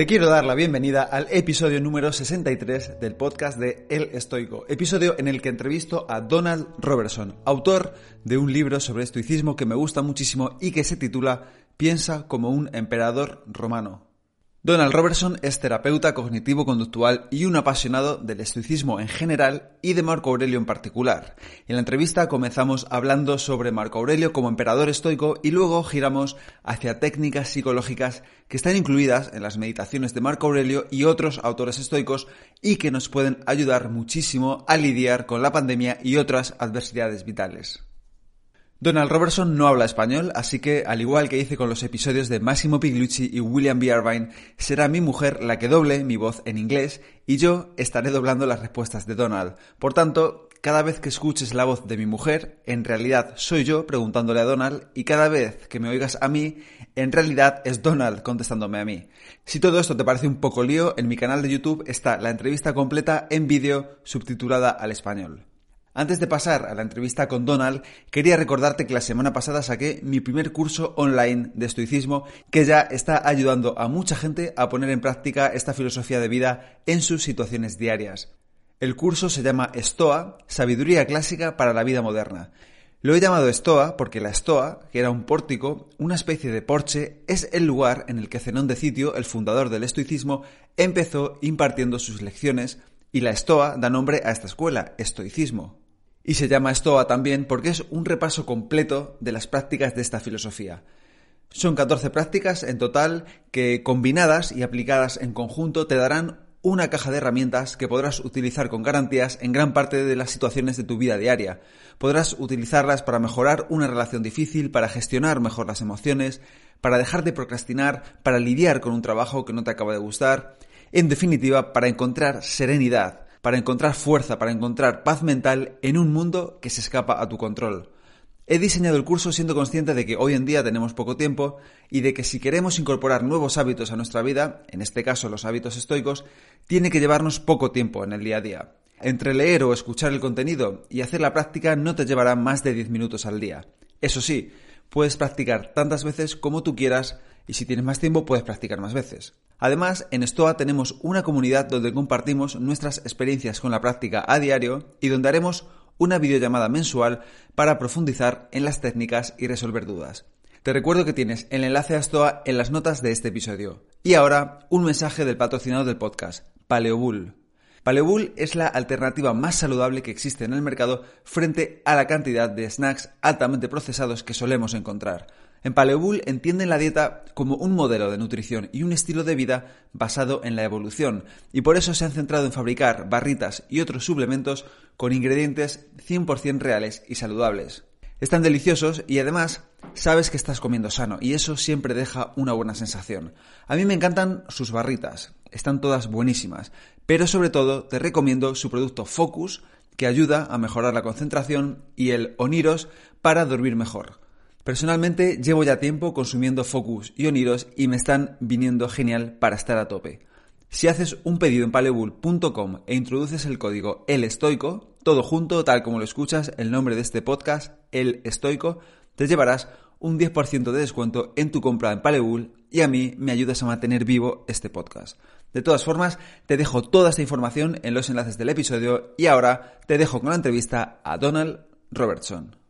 Te quiero dar la bienvenida al episodio número 63 del podcast de El Estoico, episodio en el que entrevisto a Donald Robertson, autor de un libro sobre estoicismo que me gusta muchísimo y que se titula Piensa como un emperador romano. Donald Robertson es terapeuta cognitivo-conductual y un apasionado del estoicismo en general y de Marco Aurelio en particular. En la entrevista comenzamos hablando sobre Marco Aurelio como emperador estoico y luego giramos hacia técnicas psicológicas que están incluidas en las meditaciones de Marco Aurelio y otros autores estoicos y que nos pueden ayudar muchísimo a lidiar con la pandemia y otras adversidades vitales. Donald Robertson no habla español, así que, al igual que hice con los episodios de Massimo Piglucci y William B. Irvine, será mi mujer la que doble mi voz en inglés y yo estaré doblando las respuestas de Donald. Por tanto, cada vez que escuches la voz de mi mujer, en realidad soy yo preguntándole a Donald y cada vez que me oigas a mí, en realidad es Donald contestándome a mí. Si todo esto te parece un poco lío, en mi canal de YouTube está la entrevista completa en vídeo subtitulada al español. Antes de pasar a la entrevista con Donald, quería recordarte que la semana pasada saqué mi primer curso online de estoicismo que ya está ayudando a mucha gente a poner en práctica esta filosofía de vida en sus situaciones diarias. El curso se llama Estoa, Sabiduría Clásica para la Vida Moderna. Lo he llamado Estoa porque la Estoa, que era un pórtico, una especie de porche, es el lugar en el que Zenón de Sitio, el fundador del estoicismo, empezó impartiendo sus lecciones y la Estoa da nombre a esta escuela, estoicismo. Y se llama Estoa también porque es un repaso completo de las prácticas de esta filosofía. Son 14 prácticas en total que combinadas y aplicadas en conjunto te darán una caja de herramientas que podrás utilizar con garantías en gran parte de las situaciones de tu vida diaria. Podrás utilizarlas para mejorar una relación difícil, para gestionar mejor las emociones, para dejar de procrastinar, para lidiar con un trabajo que no te acaba de gustar, en definitiva, para encontrar serenidad, para encontrar fuerza, para encontrar paz mental en un mundo que se escapa a tu control. He diseñado el curso siendo consciente de que hoy en día tenemos poco tiempo y de que si queremos incorporar nuevos hábitos a nuestra vida, en este caso los hábitos estoicos, tiene que llevarnos poco tiempo en el día a día. Entre leer o escuchar el contenido y hacer la práctica no te llevará más de 10 minutos al día. Eso sí, puedes practicar tantas veces como tú quieras y si tienes más tiempo puedes practicar más veces. Además, en Stoa tenemos una comunidad donde compartimos nuestras experiencias con la práctica a diario y donde haremos una videollamada mensual para profundizar en las técnicas y resolver dudas. Te recuerdo que tienes el enlace a Stoa en las notas de este episodio. Y ahora, un mensaje del patrocinador del podcast, Paleobull. Paleobull es la alternativa más saludable que existe en el mercado frente a la cantidad de snacks altamente procesados que solemos encontrar. En Paleobull entienden la dieta como un modelo de nutrición y un estilo de vida basado en la evolución, y por eso se han centrado en fabricar barritas y otros suplementos con ingredientes 100% reales y saludables. Están deliciosos y además sabes que estás comiendo sano y eso siempre deja una buena sensación. A mí me encantan sus barritas, están todas buenísimas, pero sobre todo te recomiendo su producto Focus que ayuda a mejorar la concentración y el Oniros para dormir mejor. Personalmente llevo ya tiempo consumiendo Focus y Oniros y me están viniendo genial para estar a tope. Si haces un pedido en paleobull.com e introduces el código El Estoico, todo junto, tal como lo escuchas, el nombre de este podcast, El Estoico, te llevarás un 10% de descuento en tu compra en Paleobull y a mí me ayudas a mantener vivo este podcast. De todas formas, te dejo toda esta información en los enlaces del episodio y ahora te dejo con la entrevista a Donald Robertson.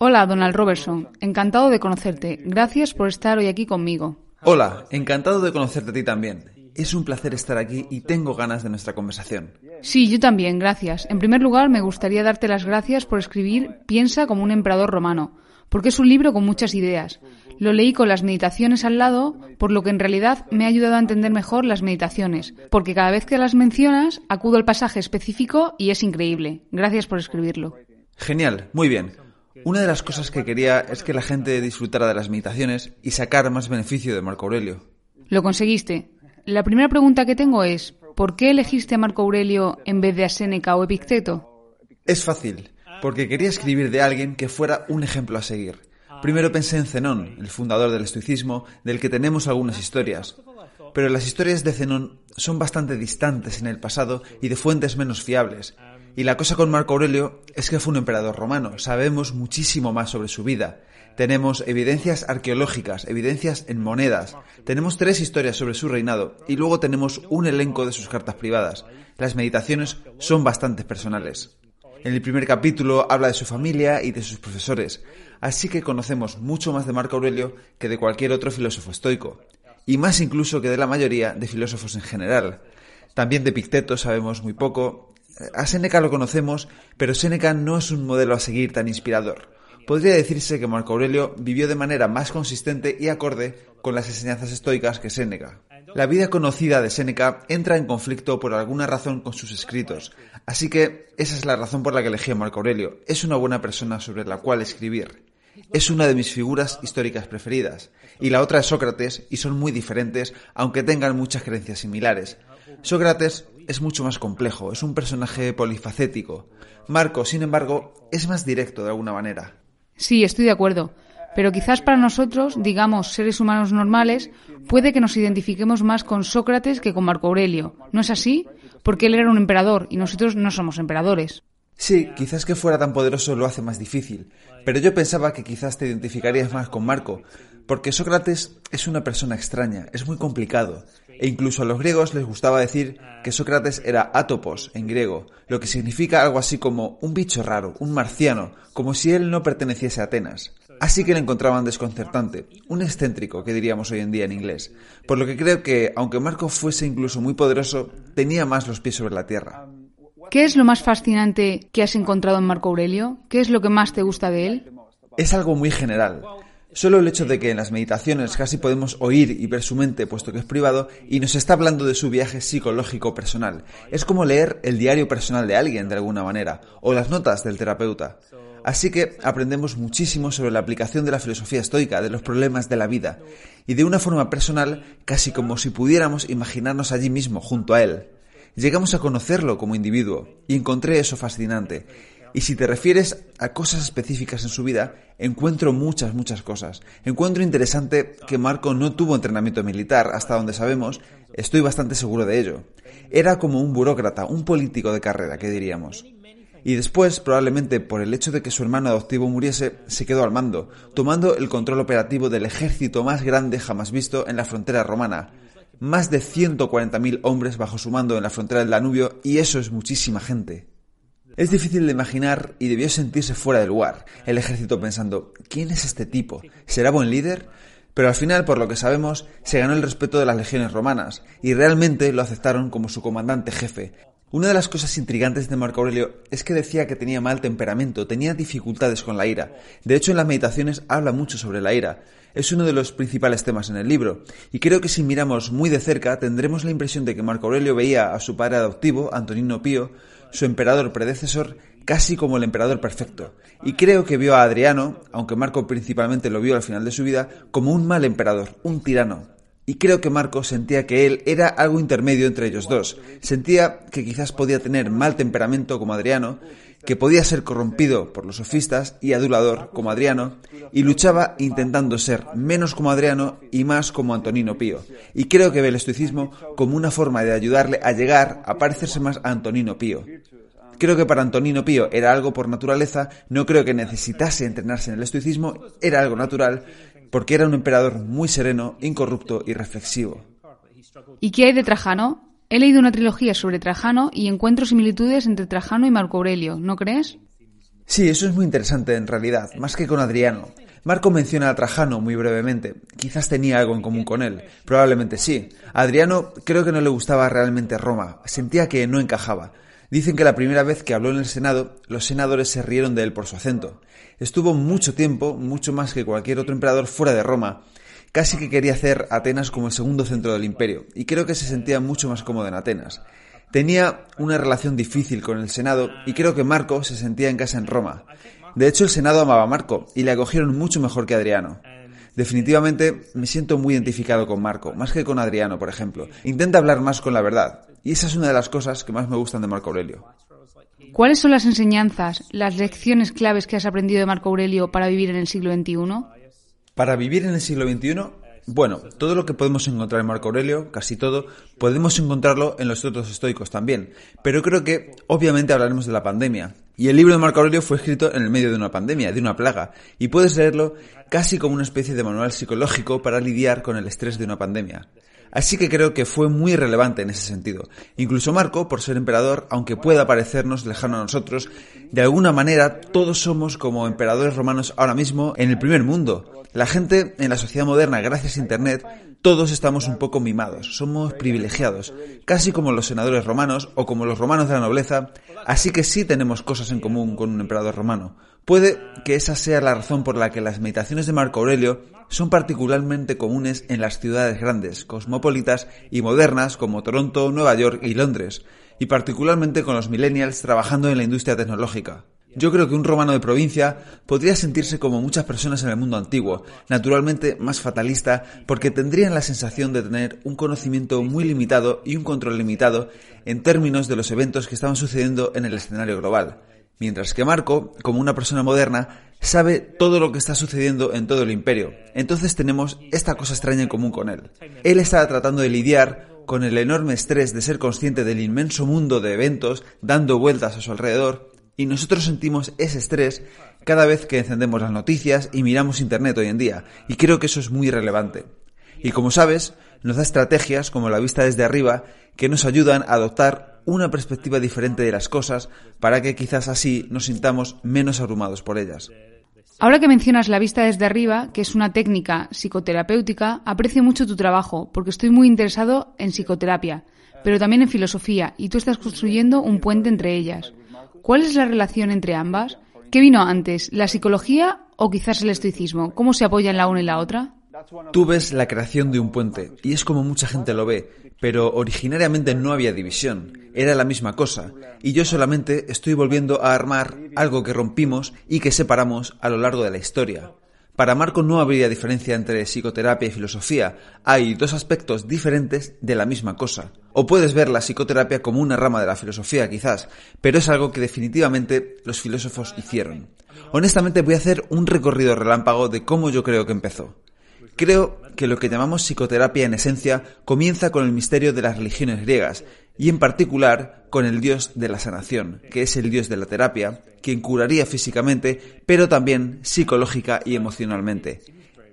Hola, Donald Robertson. Encantado de conocerte. Gracias por estar hoy aquí conmigo. Hola, encantado de conocerte a ti también. Es un placer estar aquí y tengo ganas de nuestra conversación. Sí, yo también, gracias. En primer lugar, me gustaría darte las gracias por escribir Piensa como un emperador romano, porque es un libro con muchas ideas. Lo leí con las meditaciones al lado, por lo que en realidad me ha ayudado a entender mejor las meditaciones, porque cada vez que las mencionas acudo al pasaje específico y es increíble. Gracias por escribirlo. Genial, muy bien. Una de las cosas que quería es que la gente disfrutara de las meditaciones y sacar más beneficio de Marco Aurelio. Lo conseguiste. La primera pregunta que tengo es, ¿por qué elegiste a Marco Aurelio en vez de a Séneca o Epicteto? Es fácil, porque quería escribir de alguien que fuera un ejemplo a seguir. Primero pensé en Zenón, el fundador del estoicismo, del que tenemos algunas historias. Pero las historias de Zenón son bastante distantes en el pasado y de fuentes menos fiables. Y la cosa con Marco Aurelio es que fue un emperador romano. Sabemos muchísimo más sobre su vida. Tenemos evidencias arqueológicas, evidencias en monedas. Tenemos tres historias sobre su reinado y luego tenemos un elenco de sus cartas privadas. Las meditaciones son bastante personales. En el primer capítulo habla de su familia y de sus profesores, así que conocemos mucho más de Marco Aurelio que de cualquier otro filósofo estoico, y más incluso que de la mayoría de filósofos en general. También de Picteto sabemos muy poco, a Séneca lo conocemos, pero Séneca no es un modelo a seguir tan inspirador. Podría decirse que Marco Aurelio vivió de manera más consistente y acorde con las enseñanzas estoicas que Séneca. La vida conocida de Séneca entra en conflicto por alguna razón con sus escritos, así que esa es la razón por la que elegí a Marco Aurelio. Es una buena persona sobre la cual escribir. Es una de mis figuras históricas preferidas, y la otra es Sócrates, y son muy diferentes, aunque tengan muchas creencias similares. Sócrates es mucho más complejo, es un personaje polifacético. Marco, sin embargo, es más directo de alguna manera. Sí, estoy de acuerdo. Pero quizás para nosotros, digamos, seres humanos normales, puede que nos identifiquemos más con Sócrates que con Marco Aurelio. ¿No es así? Porque él era un emperador y nosotros no somos emperadores. Sí, quizás que fuera tan poderoso lo hace más difícil, pero yo pensaba que quizás te identificarías más con Marco, porque Sócrates es una persona extraña, es muy complicado, e incluso a los griegos les gustaba decir que Sócrates era atopos en griego, lo que significa algo así como un bicho raro, un marciano, como si él no perteneciese a Atenas. Así que le encontraban desconcertante, un excéntrico que diríamos hoy en día en inglés, por lo que creo que, aunque Marco fuese incluso muy poderoso, tenía más los pies sobre la tierra. ¿Qué es lo más fascinante que has encontrado en Marco Aurelio? ¿Qué es lo que más te gusta de él? Es algo muy general. Solo el hecho de que en las meditaciones casi podemos oír y ver su mente, puesto que es privado, y nos está hablando de su viaje psicológico personal. Es como leer el diario personal de alguien, de alguna manera, o las notas del terapeuta. Así que aprendemos muchísimo sobre la aplicación de la filosofía estoica, de los problemas de la vida, y de una forma personal, casi como si pudiéramos imaginarnos allí mismo, junto a él. Llegamos a conocerlo como individuo, y encontré eso fascinante. Y si te refieres a cosas específicas en su vida, encuentro muchas, muchas cosas. Encuentro interesante que Marco no tuvo entrenamiento militar, hasta donde sabemos, estoy bastante seguro de ello. Era como un burócrata, un político de carrera, que diríamos. Y después, probablemente por el hecho de que su hermano adoptivo muriese, se quedó al mando, tomando el control operativo del ejército más grande jamás visto en la frontera romana. Más de 140.000 hombres bajo su mando en la frontera del Danubio, y eso es muchísima gente. Es difícil de imaginar y debió sentirse fuera de lugar, el ejército pensando, ¿quién es este tipo? ¿Será buen líder? Pero al final, por lo que sabemos, se ganó el respeto de las legiones romanas, y realmente lo aceptaron como su comandante jefe. Una de las cosas intrigantes de Marco Aurelio es que decía que tenía mal temperamento, tenía dificultades con la ira. De hecho, en las meditaciones habla mucho sobre la ira. Es uno de los principales temas en el libro, y creo que si miramos muy de cerca tendremos la impresión de que Marco Aurelio veía a su padre adoptivo, Antonino Pío, su emperador predecesor casi como el emperador perfecto, y creo que vio a Adriano, aunque Marco principalmente lo vio al final de su vida, como un mal emperador, un tirano. Y creo que Marco sentía que él era algo intermedio entre ellos dos. Sentía que quizás podía tener mal temperamento como Adriano, que podía ser corrompido por los sofistas y adulador como Adriano, y luchaba intentando ser menos como Adriano y más como Antonino Pío. Y creo que ve el estoicismo como una forma de ayudarle a llegar a parecerse más a Antonino Pío. Creo que para Antonino Pío era algo por naturaleza, no creo que necesitase entrenarse en el estoicismo, era algo natural, porque era un emperador muy sereno, incorrupto y reflexivo. ¿Y qué hay de Trajano? He leído una trilogía sobre Trajano y encuentro similitudes entre Trajano y Marco Aurelio, ¿no crees? Sí, eso es muy interesante en realidad, más que con Adriano. Marco menciona a Trajano muy brevemente. Quizás tenía algo en común con él. Probablemente sí. A Adriano creo que no le gustaba realmente Roma. Sentía que no encajaba. Dicen que la primera vez que habló en el Senado, los senadores se rieron de él por su acento. Estuvo mucho tiempo, mucho más que cualquier otro emperador fuera de Roma. Casi que quería hacer Atenas como el segundo centro del imperio, y creo que se sentía mucho más cómodo en Atenas. Tenía una relación difícil con el Senado y creo que Marco se sentía en casa en Roma. De hecho, el Senado amaba a Marco y le acogieron mucho mejor que Adriano. Definitivamente me siento muy identificado con Marco, más que con Adriano, por ejemplo. Intenta hablar más con la verdad, y esa es una de las cosas que más me gustan de Marco Aurelio. ¿Cuáles son las enseñanzas, las lecciones claves que has aprendido de Marco Aurelio para vivir en el siglo XXI? Para vivir en el siglo XXI, bueno, todo lo que podemos encontrar en Marco Aurelio, casi todo, podemos encontrarlo en los otros estoicos también. Pero creo que obviamente hablaremos de la pandemia. Y el libro de Marco Aurelio fue escrito en el medio de una pandemia, de una plaga, y puedes leerlo casi como una especie de manual psicológico para lidiar con el estrés de una pandemia. Así que creo que fue muy relevante en ese sentido. Incluso Marco, por ser emperador, aunque pueda parecernos lejano a nosotros, de alguna manera todos somos como emperadores romanos ahora mismo en el primer mundo. La gente en la sociedad moderna, gracias a Internet, todos estamos un poco mimados, somos privilegiados, casi como los senadores romanos o como los romanos de la nobleza, así que sí tenemos cosas en común con un emperador romano. Puede que esa sea la razón por la que las meditaciones de Marco Aurelio son particularmente comunes en las ciudades grandes, cosmopolitas y modernas como Toronto, Nueva York y Londres, y particularmente con los millennials trabajando en la industria tecnológica. Yo creo que un romano de provincia podría sentirse como muchas personas en el mundo antiguo, naturalmente más fatalista, porque tendrían la sensación de tener un conocimiento muy limitado y un control limitado en términos de los eventos que estaban sucediendo en el escenario global. Mientras que Marco, como una persona moderna, sabe todo lo que está sucediendo en todo el imperio. Entonces tenemos esta cosa extraña en común con él. Él estaba tratando de lidiar con el enorme estrés de ser consciente del inmenso mundo de eventos dando vueltas a su alrededor y nosotros sentimos ese estrés cada vez que encendemos las noticias y miramos Internet hoy en día, y creo que eso es muy relevante. Y como sabes, nos da estrategias como la vista desde arriba que nos ayudan a adoptar una perspectiva diferente de las cosas para que quizás así nos sintamos menos abrumados por ellas. Ahora que mencionas la vista desde arriba, que es una técnica psicoterapéutica, aprecio mucho tu trabajo porque estoy muy interesado en psicoterapia, pero también en filosofía, y tú estás construyendo un puente entre ellas. ¿Cuál es la relación entre ambas? ¿Qué vino antes, la psicología o quizás el estoicismo? ¿Cómo se apoyan la una y la otra? Tú ves la creación de un puente, y es como mucha gente lo ve, pero originariamente no había división, era la misma cosa, y yo solamente estoy volviendo a armar algo que rompimos y que separamos a lo largo de la historia. Para Marco no habría diferencia entre psicoterapia y filosofía, hay dos aspectos diferentes de la misma cosa. O puedes ver la psicoterapia como una rama de la filosofía quizás, pero es algo que definitivamente los filósofos hicieron. Honestamente voy a hacer un recorrido relámpago de cómo yo creo que empezó. Creo que lo que llamamos psicoterapia en esencia comienza con el misterio de las religiones griegas, y en particular con el dios de la sanación, que es el dios de la terapia, quien curaría físicamente, pero también psicológica y emocionalmente.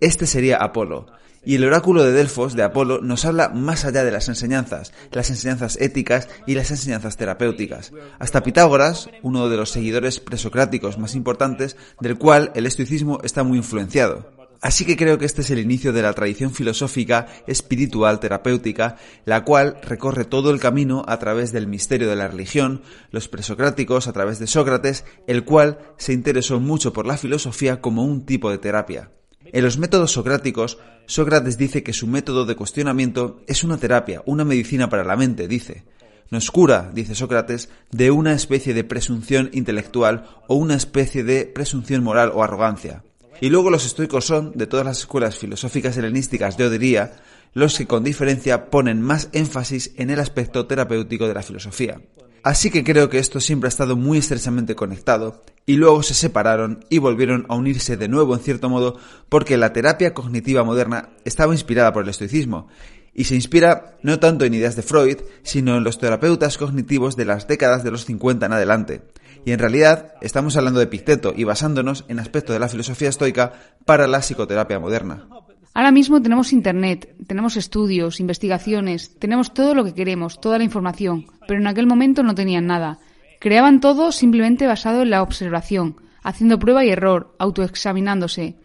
Este sería Apolo. Y el oráculo de Delfos de Apolo nos habla más allá de las enseñanzas, las enseñanzas éticas y las enseñanzas terapéuticas. Hasta Pitágoras, uno de los seguidores presocráticos más importantes, del cual el estoicismo está muy influenciado. Así que creo que este es el inicio de la tradición filosófica, espiritual, terapéutica, la cual recorre todo el camino a través del misterio de la religión, los presocráticos a través de Sócrates, el cual se interesó mucho por la filosofía como un tipo de terapia. En los métodos socráticos, Sócrates dice que su método de cuestionamiento es una terapia, una medicina para la mente, dice. Nos cura, dice Sócrates, de una especie de presunción intelectual o una especie de presunción moral o arrogancia. Y luego los estoicos son, de todas las escuelas filosóficas helenísticas, yo diría, los que con diferencia ponen más énfasis en el aspecto terapéutico de la filosofía. Así que creo que esto siempre ha estado muy estrechamente conectado, y luego se separaron y volvieron a unirse de nuevo en cierto modo porque la terapia cognitiva moderna estaba inspirada por el estoicismo, y se inspira no tanto en ideas de Freud, sino en los terapeutas cognitivos de las décadas de los 50 en adelante. Y en realidad estamos hablando de Epicteto y basándonos en aspectos de la filosofía estoica para la psicoterapia moderna. Ahora mismo tenemos Internet, tenemos estudios, investigaciones, tenemos todo lo que queremos, toda la información, pero en aquel momento no tenían nada. Creaban todo simplemente basado en la observación. haciendo prueba y error, autoexaminándose.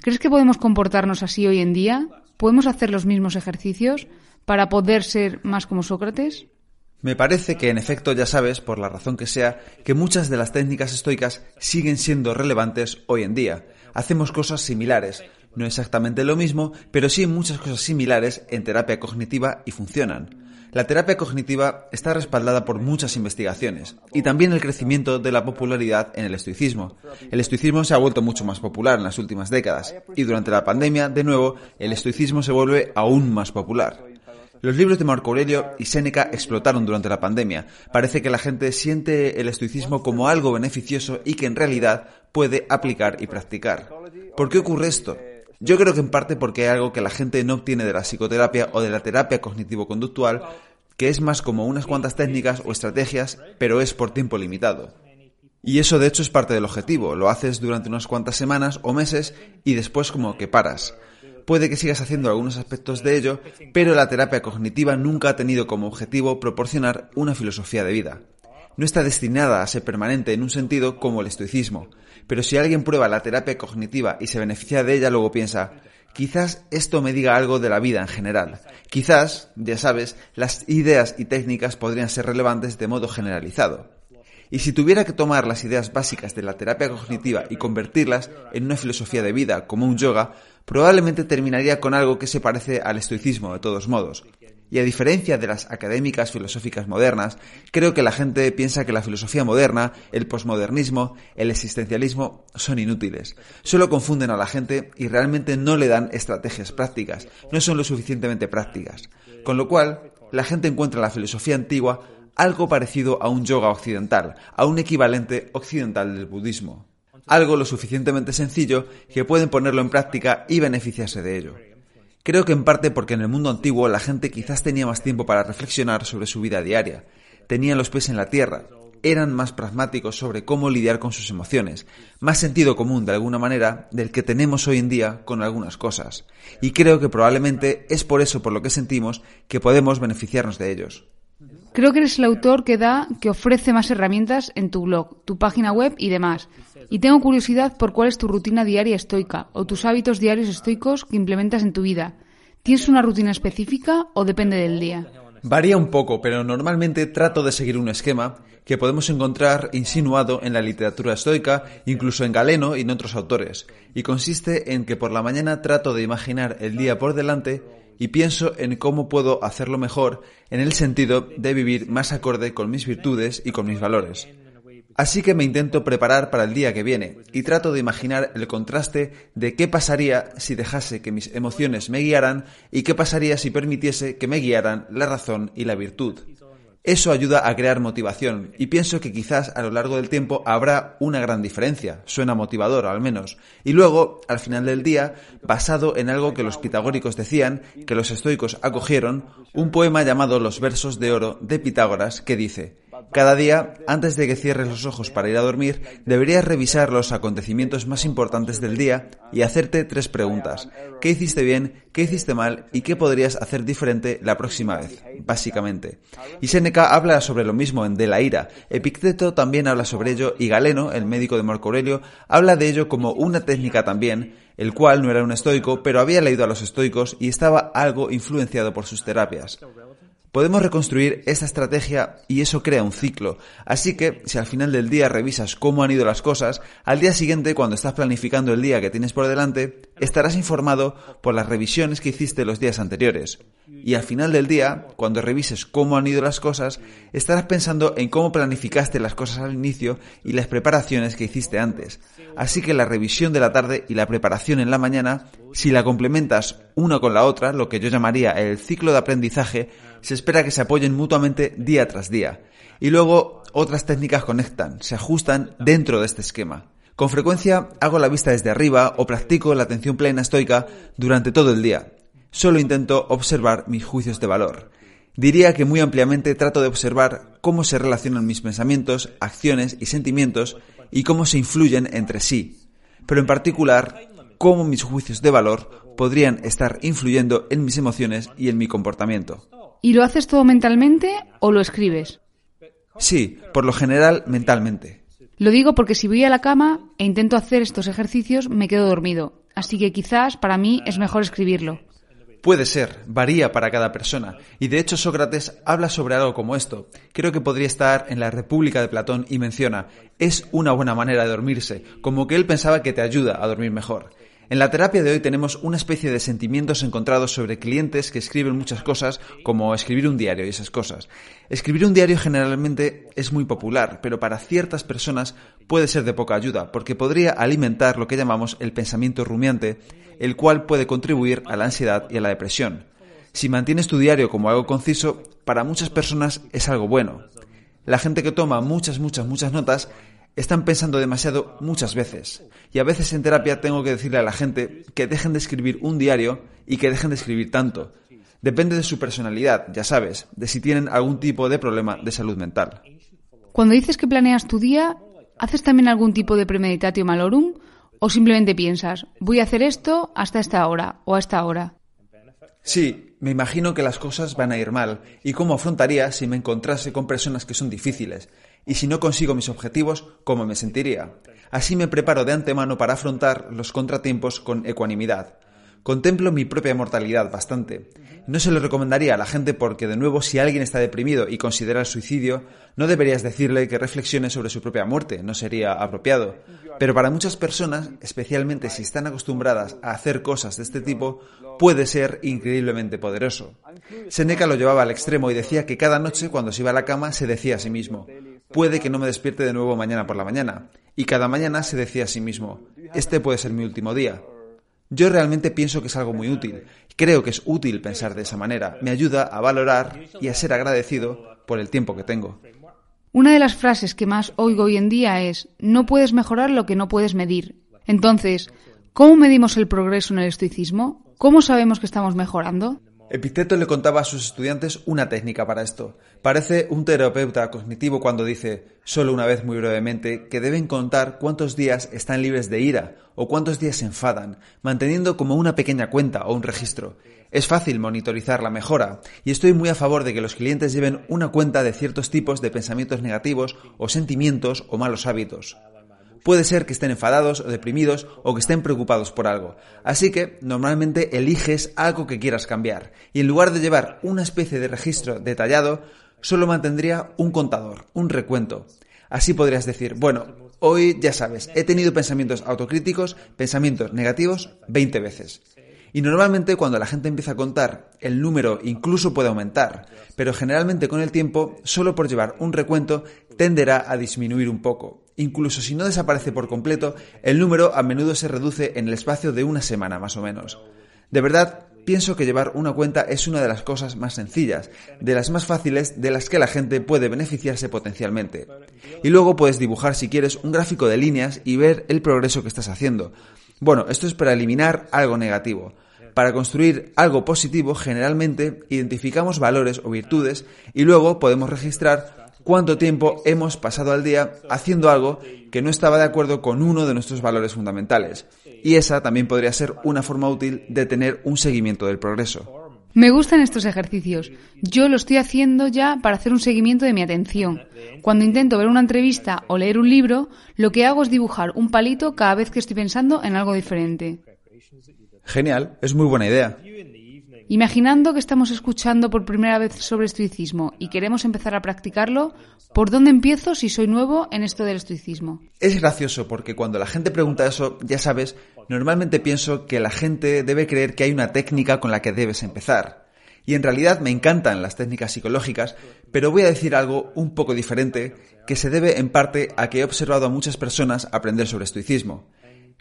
¿Crees que podemos comportarnos así hoy en día? ¿Podemos hacer los mismos ejercicios para poder ser más como Sócrates? Me parece que, en efecto, ya sabes, por la razón que sea, que muchas de las técnicas estoicas siguen siendo relevantes hoy en día. Hacemos cosas similares, no exactamente lo mismo, pero sí muchas cosas similares en terapia cognitiva y funcionan. La terapia cognitiva está respaldada por muchas investigaciones y también el crecimiento de la popularidad en el estoicismo. El estoicismo se ha vuelto mucho más popular en las últimas décadas y durante la pandemia, de nuevo, el estoicismo se vuelve aún más popular. Los libros de Marco Aurelio y Séneca explotaron durante la pandemia. Parece que la gente siente el estoicismo como algo beneficioso y que en realidad puede aplicar y practicar. ¿Por qué ocurre esto? Yo creo que en parte porque hay algo que la gente no obtiene de la psicoterapia o de la terapia cognitivo-conductual, que es más como unas cuantas técnicas o estrategias, pero es por tiempo limitado. Y eso de hecho es parte del objetivo, lo haces durante unas cuantas semanas o meses y después como que paras. Puede que sigas haciendo algunos aspectos de ello, pero la terapia cognitiva nunca ha tenido como objetivo proporcionar una filosofía de vida. No está destinada a ser permanente en un sentido como el estoicismo, pero si alguien prueba la terapia cognitiva y se beneficia de ella, luego piensa, quizás esto me diga algo de la vida en general. Quizás, ya sabes, las ideas y técnicas podrían ser relevantes de modo generalizado. Y si tuviera que tomar las ideas básicas de la terapia cognitiva y convertirlas en una filosofía de vida como un yoga, probablemente terminaría con algo que se parece al estoicismo de todos modos, y a diferencia de las académicas filosóficas modernas, creo que la gente piensa que la filosofía moderna, el posmodernismo, el existencialismo son inútiles. Solo confunden a la gente y realmente no le dan estrategias prácticas, no son lo suficientemente prácticas. Con lo cual, la gente encuentra en la filosofía antigua algo parecido a un yoga occidental, a un equivalente occidental del budismo. Algo lo suficientemente sencillo que pueden ponerlo en práctica y beneficiarse de ello. Creo que en parte porque en el mundo antiguo la gente quizás tenía más tiempo para reflexionar sobre su vida diaria, tenían los pies en la tierra, eran más pragmáticos sobre cómo lidiar con sus emociones, más sentido común de alguna manera del que tenemos hoy en día con algunas cosas. Y creo que probablemente es por eso por lo que sentimos que podemos beneficiarnos de ellos. Creo que eres el autor que da, que ofrece más herramientas en tu blog, tu página web y demás. Y tengo curiosidad por cuál es tu rutina diaria estoica o tus hábitos diarios estoicos que implementas en tu vida. ¿Tienes una rutina específica o depende del día? Varía un poco, pero normalmente trato de seguir un esquema que podemos encontrar insinuado en la literatura estoica, incluso en Galeno y en otros autores, y consiste en que por la mañana trato de imaginar el día por delante y pienso en cómo puedo hacerlo mejor en el sentido de vivir más acorde con mis virtudes y con mis valores. Así que me intento preparar para el día que viene y trato de imaginar el contraste de qué pasaría si dejase que mis emociones me guiaran y qué pasaría si permitiese que me guiaran la razón y la virtud. Eso ayuda a crear motivación y pienso que quizás a lo largo del tiempo habrá una gran diferencia, suena motivador al menos. Y luego, al final del día, basado en algo que los pitagóricos decían, que los estoicos acogieron, un poema llamado Los versos de oro de Pitágoras que dice, cada día, antes de que cierres los ojos para ir a dormir, deberías revisar los acontecimientos más importantes del día y hacerte tres preguntas. ¿Qué hiciste bien? ¿Qué hiciste mal? ¿Y qué podrías hacer diferente la próxima vez? Básicamente. Y Seneca habla sobre lo mismo en De la ira. Epicteto también habla sobre ello y Galeno, el médico de Marco Aurelio, habla de ello como una técnica también, el cual no era un estoico, pero había leído a los estoicos y estaba algo influenciado por sus terapias. Podemos reconstruir esta estrategia y eso crea un ciclo. Así que, si al final del día revisas cómo han ido las cosas, al día siguiente, cuando estás planificando el día que tienes por delante, estarás informado por las revisiones que hiciste los días anteriores. Y al final del día, cuando revises cómo han ido las cosas, estarás pensando en cómo planificaste las cosas al inicio y las preparaciones que hiciste antes. Así que la revisión de la tarde y la preparación en la mañana, si la complementas una con la otra, lo que yo llamaría el ciclo de aprendizaje, se espera que se apoyen mutuamente día tras día. Y luego otras técnicas conectan, se ajustan dentro de este esquema. Con frecuencia hago la vista desde arriba o practico la atención plena estoica durante todo el día. Solo intento observar mis juicios de valor. Diría que muy ampliamente trato de observar cómo se relacionan mis pensamientos, acciones y sentimientos y cómo se influyen entre sí, pero en particular cómo mis juicios de valor podrían estar influyendo en mis emociones y en mi comportamiento. ¿Y lo haces todo mentalmente o lo escribes? Sí, por lo general mentalmente. Lo digo porque si voy a la cama e intento hacer estos ejercicios me quedo dormido, así que quizás para mí es mejor escribirlo. Puede ser, varía para cada persona, y de hecho Sócrates habla sobre algo como esto. Creo que podría estar en la República de Platón y menciona, es una buena manera de dormirse, como que él pensaba que te ayuda a dormir mejor. En la terapia de hoy tenemos una especie de sentimientos encontrados sobre clientes que escriben muchas cosas, como escribir un diario y esas cosas. Escribir un diario generalmente es muy popular, pero para ciertas personas puede ser de poca ayuda, porque podría alimentar lo que llamamos el pensamiento rumiante, el cual puede contribuir a la ansiedad y a la depresión. Si mantienes tu diario como algo conciso, para muchas personas es algo bueno. La gente que toma muchas, muchas, muchas notas están pensando demasiado muchas veces. Y a veces en terapia tengo que decirle a la gente que dejen de escribir un diario y que dejen de escribir tanto. Depende de su personalidad, ya sabes, de si tienen algún tipo de problema de salud mental. Cuando dices que planeas tu día, ¿haces también algún tipo de premeditatio malorum? ¿O simplemente piensas, voy a hacer esto hasta esta hora o a esta hora? Sí, me imagino que las cosas van a ir mal y cómo afrontaría si me encontrase con personas que son difíciles y si no consigo mis objetivos, cómo me sentiría. Así me preparo de antemano para afrontar los contratiempos con ecuanimidad. Contemplo mi propia mortalidad bastante. No se lo recomendaría a la gente porque, de nuevo, si alguien está deprimido y considera el suicidio, no deberías decirle que reflexione sobre su propia muerte, no sería apropiado. Pero para muchas personas, especialmente si están acostumbradas a hacer cosas de este tipo, puede ser increíblemente poderoso. Seneca lo llevaba al extremo y decía que cada noche cuando se iba a la cama se decía a sí mismo, puede que no me despierte de nuevo mañana por la mañana. Y cada mañana se decía a sí mismo, este puede ser mi último día. Yo realmente pienso que es algo muy útil. Creo que es útil pensar de esa manera. Me ayuda a valorar y a ser agradecido por el tiempo que tengo. Una de las frases que más oigo hoy en día es, no puedes mejorar lo que no puedes medir. Entonces, ¿cómo medimos el progreso en el estoicismo? ¿Cómo sabemos que estamos mejorando? Epicteto le contaba a sus estudiantes una técnica para esto. Parece un terapeuta cognitivo cuando dice, solo una vez muy brevemente, que deben contar cuántos días están libres de ira o cuántos días se enfadan, manteniendo como una pequeña cuenta o un registro. Es fácil monitorizar la mejora y estoy muy a favor de que los clientes lleven una cuenta de ciertos tipos de pensamientos negativos o sentimientos o malos hábitos. Puede ser que estén enfadados o deprimidos o que estén preocupados por algo. Así que normalmente eliges algo que quieras cambiar y en lugar de llevar una especie de registro detallado, solo mantendría un contador, un recuento. Así podrías decir, bueno, hoy ya sabes, he tenido pensamientos autocríticos, pensamientos negativos 20 veces. Y normalmente cuando la gente empieza a contar, el número incluso puede aumentar, pero generalmente con el tiempo, solo por llevar un recuento, tenderá a disminuir un poco. Incluso si no desaparece por completo, el número a menudo se reduce en el espacio de una semana más o menos. De verdad, pienso que llevar una cuenta es una de las cosas más sencillas, de las más fáciles, de las que la gente puede beneficiarse potencialmente. Y luego puedes dibujar si quieres un gráfico de líneas y ver el progreso que estás haciendo. Bueno, esto es para eliminar algo negativo. Para construir algo positivo, generalmente identificamos valores o virtudes y luego podemos registrar cuánto tiempo hemos pasado al día haciendo algo que no estaba de acuerdo con uno de nuestros valores fundamentales. Y esa también podría ser una forma útil de tener un seguimiento del progreso. Me gustan estos ejercicios. Yo lo estoy haciendo ya para hacer un seguimiento de mi atención. Cuando intento ver una entrevista o leer un libro, lo que hago es dibujar un palito cada vez que estoy pensando en algo diferente. Genial, es muy buena idea. Imaginando que estamos escuchando por primera vez sobre estoicismo y queremos empezar a practicarlo, ¿por dónde empiezo si soy nuevo en esto del estoicismo? Es gracioso porque cuando la gente pregunta eso, ya sabes, normalmente pienso que la gente debe creer que hay una técnica con la que debes empezar. Y en realidad me encantan las técnicas psicológicas, pero voy a decir algo un poco diferente que se debe en parte a que he observado a muchas personas aprender sobre estoicismo.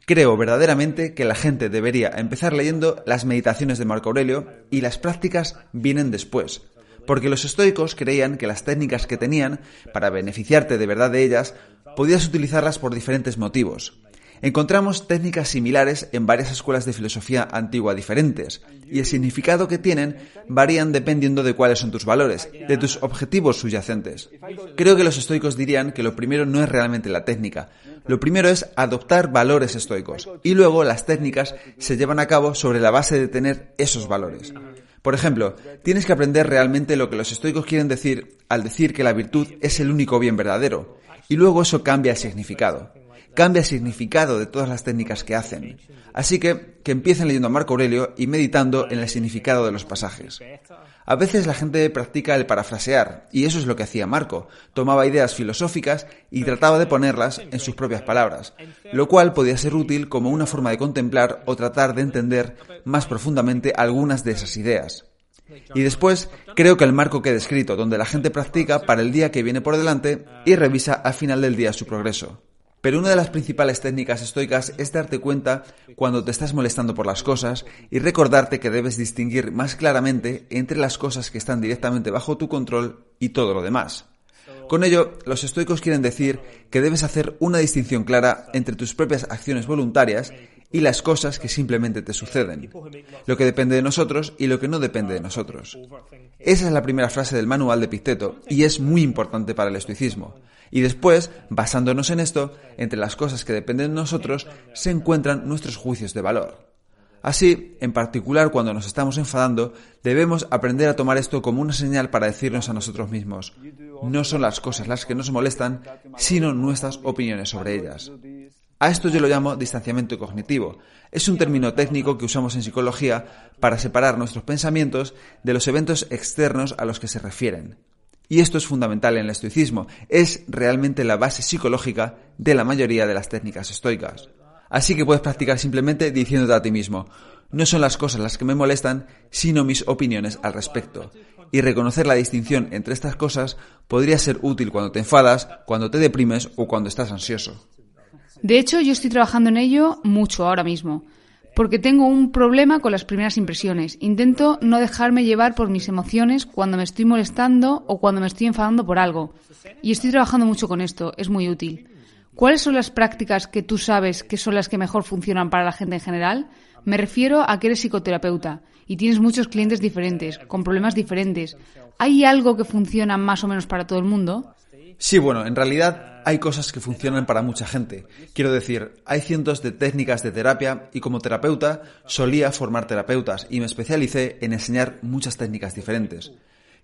Creo verdaderamente que la gente debería empezar leyendo las meditaciones de Marco Aurelio y las prácticas vienen después, porque los estoicos creían que las técnicas que tenían, para beneficiarte de verdad de ellas, podías utilizarlas por diferentes motivos. Encontramos técnicas similares en varias escuelas de filosofía antigua diferentes, y el significado que tienen varían dependiendo de cuáles son tus valores, de tus objetivos subyacentes. Creo que los estoicos dirían que lo primero no es realmente la técnica, lo primero es adoptar valores estoicos, y luego las técnicas se llevan a cabo sobre la base de tener esos valores. Por ejemplo, tienes que aprender realmente lo que los estoicos quieren decir al decir que la virtud es el único bien verdadero, y luego eso cambia el significado. Cambia el significado de todas las técnicas que hacen. Así que, que empiecen leyendo a Marco Aurelio y meditando en el significado de los pasajes. A veces la gente practica el parafrasear, y eso es lo que hacía Marco. Tomaba ideas filosóficas y trataba de ponerlas en sus propias palabras, lo cual podía ser útil como una forma de contemplar o tratar de entender más profundamente algunas de esas ideas. Y después, creo que el marco queda escrito, donde la gente practica para el día que viene por delante y revisa al final del día su progreso. Pero una de las principales técnicas estoicas es darte cuenta cuando te estás molestando por las cosas y recordarte que debes distinguir más claramente entre las cosas que están directamente bajo tu control y todo lo demás. Con ello, los estoicos quieren decir que debes hacer una distinción clara entre tus propias acciones voluntarias y las cosas que simplemente te suceden, lo que depende de nosotros y lo que no depende de nosotros. Esa es la primera frase del manual de Picteto y es muy importante para el estoicismo. Y después, basándonos en esto, entre las cosas que dependen de nosotros se encuentran nuestros juicios de valor. Así, en particular cuando nos estamos enfadando, debemos aprender a tomar esto como una señal para decirnos a nosotros mismos, no son las cosas las que nos molestan, sino nuestras opiniones sobre ellas. A esto yo lo llamo distanciamiento cognitivo. Es un término técnico que usamos en psicología para separar nuestros pensamientos de los eventos externos a los que se refieren. Y esto es fundamental en el estoicismo, es realmente la base psicológica de la mayoría de las técnicas estoicas. Así que puedes practicar simplemente diciéndote a ti mismo, no son las cosas las que me molestan, sino mis opiniones al respecto. Y reconocer la distinción entre estas cosas podría ser útil cuando te enfadas, cuando te deprimes o cuando estás ansioso. De hecho, yo estoy trabajando en ello mucho ahora mismo porque tengo un problema con las primeras impresiones. Intento no dejarme llevar por mis emociones cuando me estoy molestando o cuando me estoy enfadando por algo. Y estoy trabajando mucho con esto, es muy útil. ¿Cuáles son las prácticas que tú sabes que son las que mejor funcionan para la gente en general? Me refiero a que eres psicoterapeuta y tienes muchos clientes diferentes, con problemas diferentes. ¿Hay algo que funciona más o menos para todo el mundo? Sí, bueno, en realidad hay cosas que funcionan para mucha gente. Quiero decir, hay cientos de técnicas de terapia y como terapeuta solía formar terapeutas y me especialicé en enseñar muchas técnicas diferentes.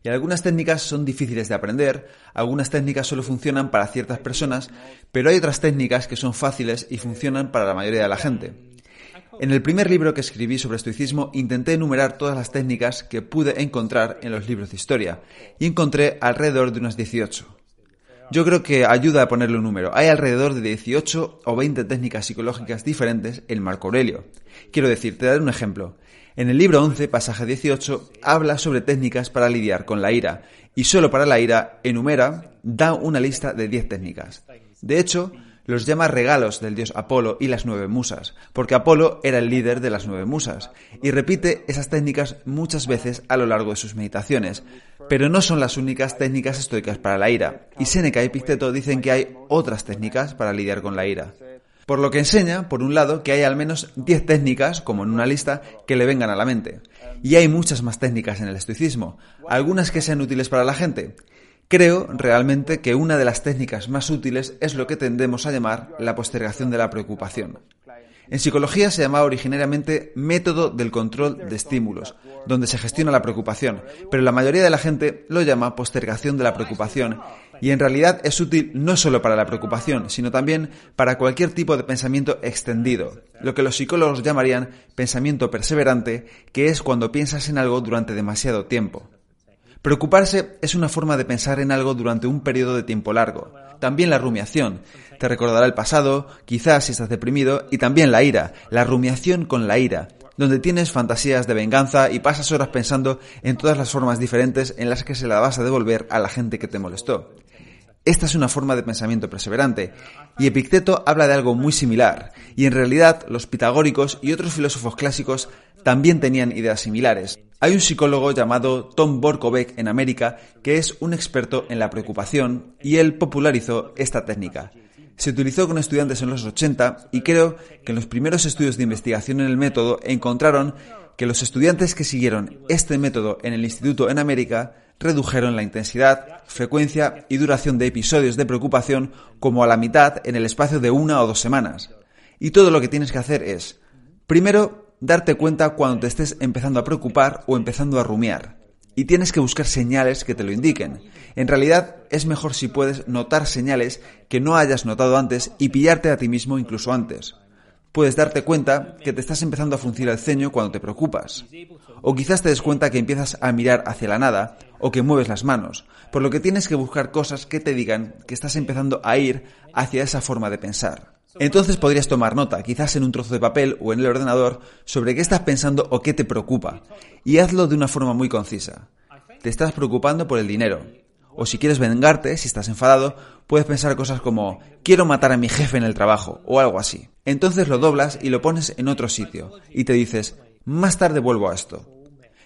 Y algunas técnicas son difíciles de aprender, algunas técnicas solo funcionan para ciertas personas, pero hay otras técnicas que son fáciles y funcionan para la mayoría de la gente. En el primer libro que escribí sobre estoicismo intenté enumerar todas las técnicas que pude encontrar en los libros de historia y encontré alrededor de unas 18. Yo creo que ayuda a ponerle un número. Hay alrededor de 18 o 20 técnicas psicológicas diferentes en Marco Aurelio. Quiero decir, te daré un ejemplo. En el libro 11, pasaje 18, habla sobre técnicas para lidiar con la ira y solo para la ira enumera, da una lista de 10 técnicas. De hecho, los llama regalos del dios Apolo y las nueve musas, porque Apolo era el líder de las nueve musas, y repite esas técnicas muchas veces a lo largo de sus meditaciones, pero no son las únicas técnicas estoicas para la ira, y Séneca y Epicteto dicen que hay otras técnicas para lidiar con la ira. Por lo que enseña, por un lado, que hay al menos 10 técnicas, como en una lista, que le vengan a la mente. Y hay muchas más técnicas en el estoicismo, algunas que sean útiles para la gente, Creo realmente que una de las técnicas más útiles es lo que tendemos a llamar la postergación de la preocupación. En psicología se llamaba originariamente método del control de estímulos, donde se gestiona la preocupación, pero la mayoría de la gente lo llama postergación de la preocupación y en realidad es útil no solo para la preocupación, sino también para cualquier tipo de pensamiento extendido, lo que los psicólogos llamarían pensamiento perseverante, que es cuando piensas en algo durante demasiado tiempo. Preocuparse es una forma de pensar en algo durante un periodo de tiempo largo. También la rumiación. Te recordará el pasado, quizás si estás deprimido, y también la ira, la rumiación con la ira, donde tienes fantasías de venganza y pasas horas pensando en todas las formas diferentes en las que se la vas a devolver a la gente que te molestó. Esta es una forma de pensamiento perseverante, y Epicteto habla de algo muy similar, y en realidad los pitagóricos y otros filósofos clásicos también tenían ideas similares. Hay un psicólogo llamado Tom Borkovec en América que es un experto en la preocupación y él popularizó esta técnica. Se utilizó con estudiantes en los 80 y creo que en los primeros estudios de investigación en el método encontraron que los estudiantes que siguieron este método en el instituto en América redujeron la intensidad, frecuencia y duración de episodios de preocupación como a la mitad en el espacio de una o dos semanas. Y todo lo que tienes que hacer es, primero, darte cuenta cuando te estés empezando a preocupar o empezando a rumiar. Y tienes que buscar señales que te lo indiquen. En realidad es mejor si puedes notar señales que no hayas notado antes y pillarte a ti mismo incluso antes. Puedes darte cuenta que te estás empezando a fruncir el ceño cuando te preocupas. O quizás te des cuenta que empiezas a mirar hacia la nada o que mueves las manos, por lo que tienes que buscar cosas que te digan que estás empezando a ir hacia esa forma de pensar. Entonces podrías tomar nota, quizás en un trozo de papel o en el ordenador, sobre qué estás pensando o qué te preocupa, y hazlo de una forma muy concisa. Te estás preocupando por el dinero, o si quieres vengarte, si estás enfadado, puedes pensar cosas como quiero matar a mi jefe en el trabajo o algo así. Entonces lo doblas y lo pones en otro sitio y te dices, más tarde vuelvo a esto.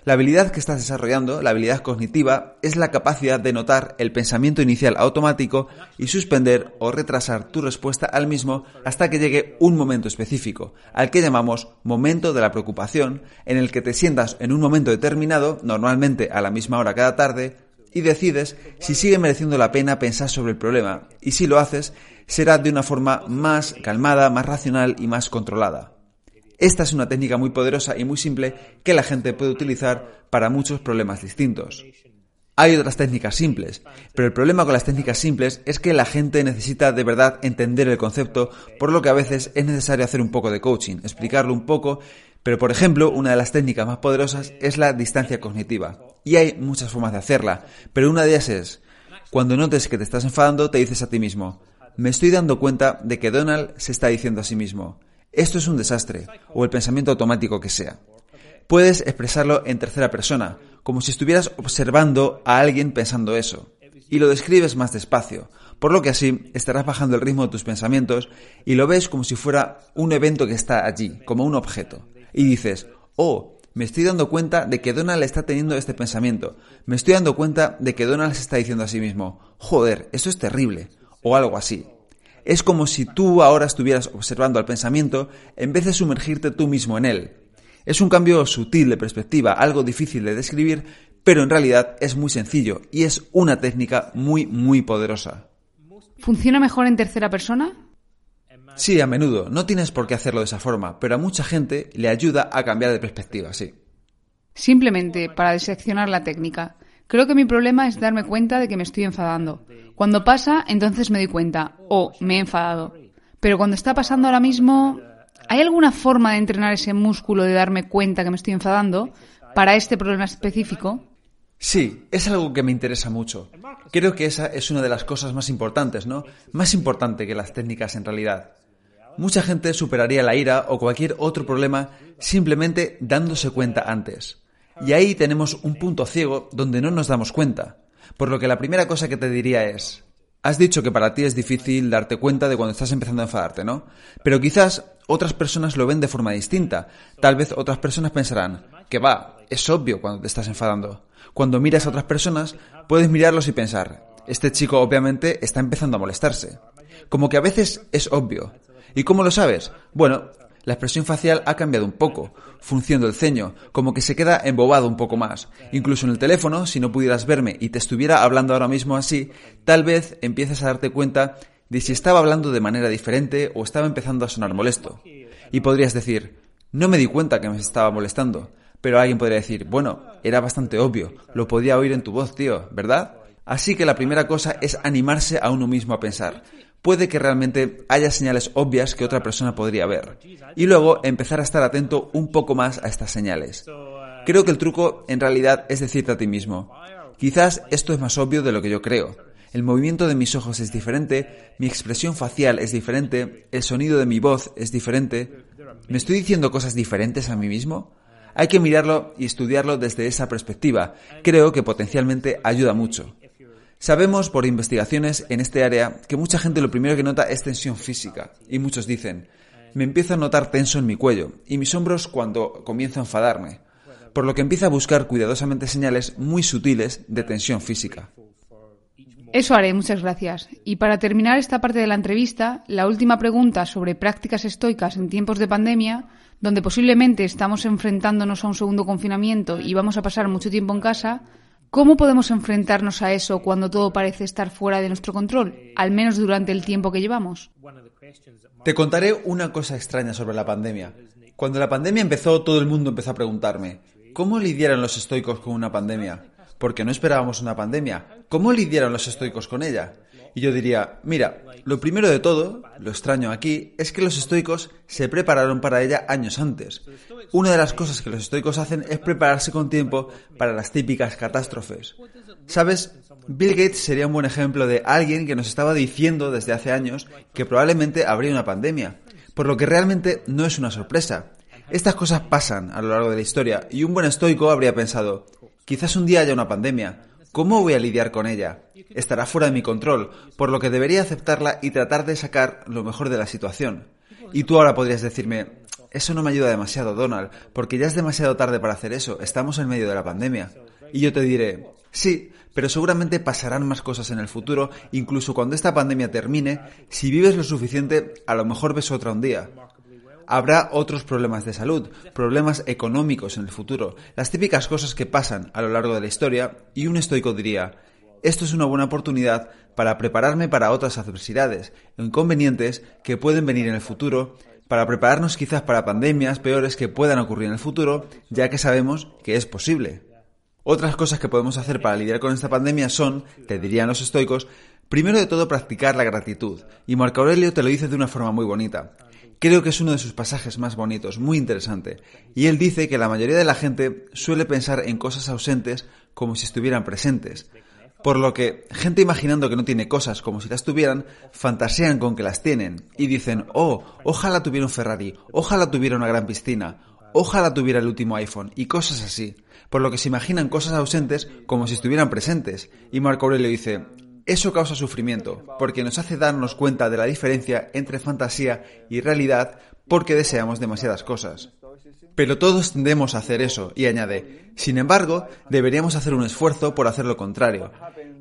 La habilidad que estás desarrollando, la habilidad cognitiva, es la capacidad de notar el pensamiento inicial automático y suspender o retrasar tu respuesta al mismo hasta que llegue un momento específico, al que llamamos momento de la preocupación, en el que te sientas en un momento determinado, normalmente a la misma hora cada tarde, y decides si sigue mereciendo la pena pensar sobre el problema y si lo haces será de una forma más calmada, más racional y más controlada. Esta es una técnica muy poderosa y muy simple que la gente puede utilizar para muchos problemas distintos. Hay otras técnicas simples, pero el problema con las técnicas simples es que la gente necesita de verdad entender el concepto, por lo que a veces es necesario hacer un poco de coaching, explicarlo un poco, pero por ejemplo, una de las técnicas más poderosas es la distancia cognitiva. Y hay muchas formas de hacerla, pero una de ellas es, cuando notes que te estás enfadando, te dices a ti mismo, me estoy dando cuenta de que Donald se está diciendo a sí mismo, esto es un desastre, o el pensamiento automático que sea. Puedes expresarlo en tercera persona, como si estuvieras observando a alguien pensando eso, y lo describes más despacio, por lo que así estarás bajando el ritmo de tus pensamientos y lo ves como si fuera un evento que está allí, como un objeto. Y dices, oh, me estoy dando cuenta de que Donald está teniendo este pensamiento. Me estoy dando cuenta de que Donald se está diciendo a sí mismo, joder, eso es terrible, o algo así. Es como si tú ahora estuvieras observando al pensamiento en vez de sumergirte tú mismo en él. Es un cambio sutil de perspectiva, algo difícil de describir, pero en realidad es muy sencillo y es una técnica muy, muy poderosa. ¿Funciona mejor en tercera persona? Sí, a menudo. No tienes por qué hacerlo de esa forma, pero a mucha gente le ayuda a cambiar de perspectiva, sí. Simplemente para diseccionar la técnica. Creo que mi problema es darme cuenta de que me estoy enfadando. Cuando pasa, entonces me doy cuenta, oh, me he enfadado. Pero cuando está pasando ahora mismo, ¿hay alguna forma de entrenar ese músculo de darme cuenta que me estoy enfadando para este problema específico? Sí, es algo que me interesa mucho. Creo que esa es una de las cosas más importantes, ¿no? Más importante que las técnicas en realidad. Mucha gente superaría la ira o cualquier otro problema simplemente dándose cuenta antes. Y ahí tenemos un punto ciego donde no nos damos cuenta. Por lo que la primera cosa que te diría es, has dicho que para ti es difícil darte cuenta de cuando estás empezando a enfadarte, ¿no? Pero quizás otras personas lo ven de forma distinta. Tal vez otras personas pensarán, que va, es obvio cuando te estás enfadando. Cuando miras a otras personas, puedes mirarlos y pensar, este chico obviamente está empezando a molestarse. Como que a veces es obvio, ¿Y cómo lo sabes? Bueno, la expresión facial ha cambiado un poco, función del ceño, como que se queda embobado un poco más. Incluso en el teléfono, si no pudieras verme y te estuviera hablando ahora mismo así, tal vez empieces a darte cuenta de si estaba hablando de manera diferente o estaba empezando a sonar molesto. Y podrías decir, no me di cuenta que me estaba molestando, pero alguien podría decir, bueno, era bastante obvio, lo podía oír en tu voz, tío, ¿verdad? Así que la primera cosa es animarse a uno mismo a pensar, puede que realmente haya señales obvias que otra persona podría ver. Y luego empezar a estar atento un poco más a estas señales. Creo que el truco en realidad es decirte a ti mismo, quizás esto es más obvio de lo que yo creo. El movimiento de mis ojos es diferente, mi expresión facial es diferente, el sonido de mi voz es diferente. ¿Me estoy diciendo cosas diferentes a mí mismo? Hay que mirarlo y estudiarlo desde esa perspectiva. Creo que potencialmente ayuda mucho. Sabemos por investigaciones en este área que mucha gente lo primero que nota es tensión física y muchos dicen, me empiezo a notar tenso en mi cuello y mis hombros cuando comienzo a enfadarme, por lo que empieza a buscar cuidadosamente señales muy sutiles de tensión física. Eso haré, muchas gracias. Y para terminar esta parte de la entrevista, la última pregunta sobre prácticas estoicas en tiempos de pandemia, donde posiblemente estamos enfrentándonos a un segundo confinamiento y vamos a pasar mucho tiempo en casa, ¿Cómo podemos enfrentarnos a eso cuando todo parece estar fuera de nuestro control, al menos durante el tiempo que llevamos? Te contaré una cosa extraña sobre la pandemia. Cuando la pandemia empezó, todo el mundo empezó a preguntarme, ¿cómo lidiaron los estoicos con una pandemia? Porque no esperábamos una pandemia. ¿Cómo lidiaron los estoicos con ella? Y yo diría, mira, lo primero de todo, lo extraño aquí, es que los estoicos se prepararon para ella años antes. Una de las cosas que los estoicos hacen es prepararse con tiempo para las típicas catástrofes. ¿Sabes? Bill Gates sería un buen ejemplo de alguien que nos estaba diciendo desde hace años que probablemente habría una pandemia, por lo que realmente no es una sorpresa. Estas cosas pasan a lo largo de la historia y un buen estoico habría pensado, quizás un día haya una pandemia, ¿cómo voy a lidiar con ella? Estará fuera de mi control, por lo que debería aceptarla y tratar de sacar lo mejor de la situación. Y tú ahora podrías decirme, eso no me ayuda demasiado, Donald, porque ya es demasiado tarde para hacer eso, estamos en medio de la pandemia. Y yo te diré, sí, pero seguramente pasarán más cosas en el futuro, incluso cuando esta pandemia termine, si vives lo suficiente, a lo mejor ves otra un día. Habrá otros problemas de salud, problemas económicos en el futuro, las típicas cosas que pasan a lo largo de la historia, y un estoico diría, esto es una buena oportunidad para prepararme para otras adversidades o inconvenientes que pueden venir en el futuro, para prepararnos quizás para pandemias peores que puedan ocurrir en el futuro, ya que sabemos que es posible. Otras cosas que podemos hacer para lidiar con esta pandemia son, te dirían los estoicos, primero de todo practicar la gratitud, y Marco Aurelio te lo dice de una forma muy bonita. Creo que es uno de sus pasajes más bonitos, muy interesante, y él dice que la mayoría de la gente suele pensar en cosas ausentes como si estuvieran presentes, por lo que gente imaginando que no tiene cosas como si las tuvieran, fantasean con que las tienen. Y dicen, oh, ojalá tuviera un Ferrari, ojalá tuviera una gran piscina, ojalá tuviera el último iPhone y cosas así, por lo que se imaginan cosas ausentes como si estuvieran presentes. Y Marco Aurelio dice, eso causa sufrimiento, porque nos hace darnos cuenta de la diferencia entre fantasía y realidad porque deseamos demasiadas cosas. Pero todos tendemos a hacer eso, y añade, sin embargo, deberíamos hacer un esfuerzo por hacer lo contrario.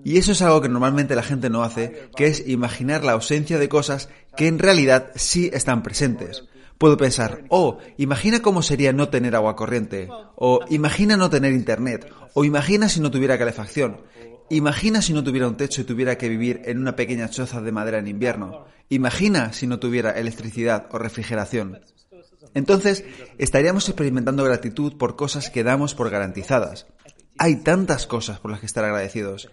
Y eso es algo que normalmente la gente no hace, que es imaginar la ausencia de cosas que en realidad sí están presentes. Puedo pensar, oh, imagina cómo sería no tener agua corriente, o imagina no tener internet, o imagina si no tuviera calefacción, imagina si no tuviera un techo y tuviera que vivir en una pequeña choza de madera en invierno, imagina si no tuviera electricidad o refrigeración. Entonces, estaríamos experimentando gratitud por cosas que damos por garantizadas. Hay tantas cosas por las que estar agradecidos.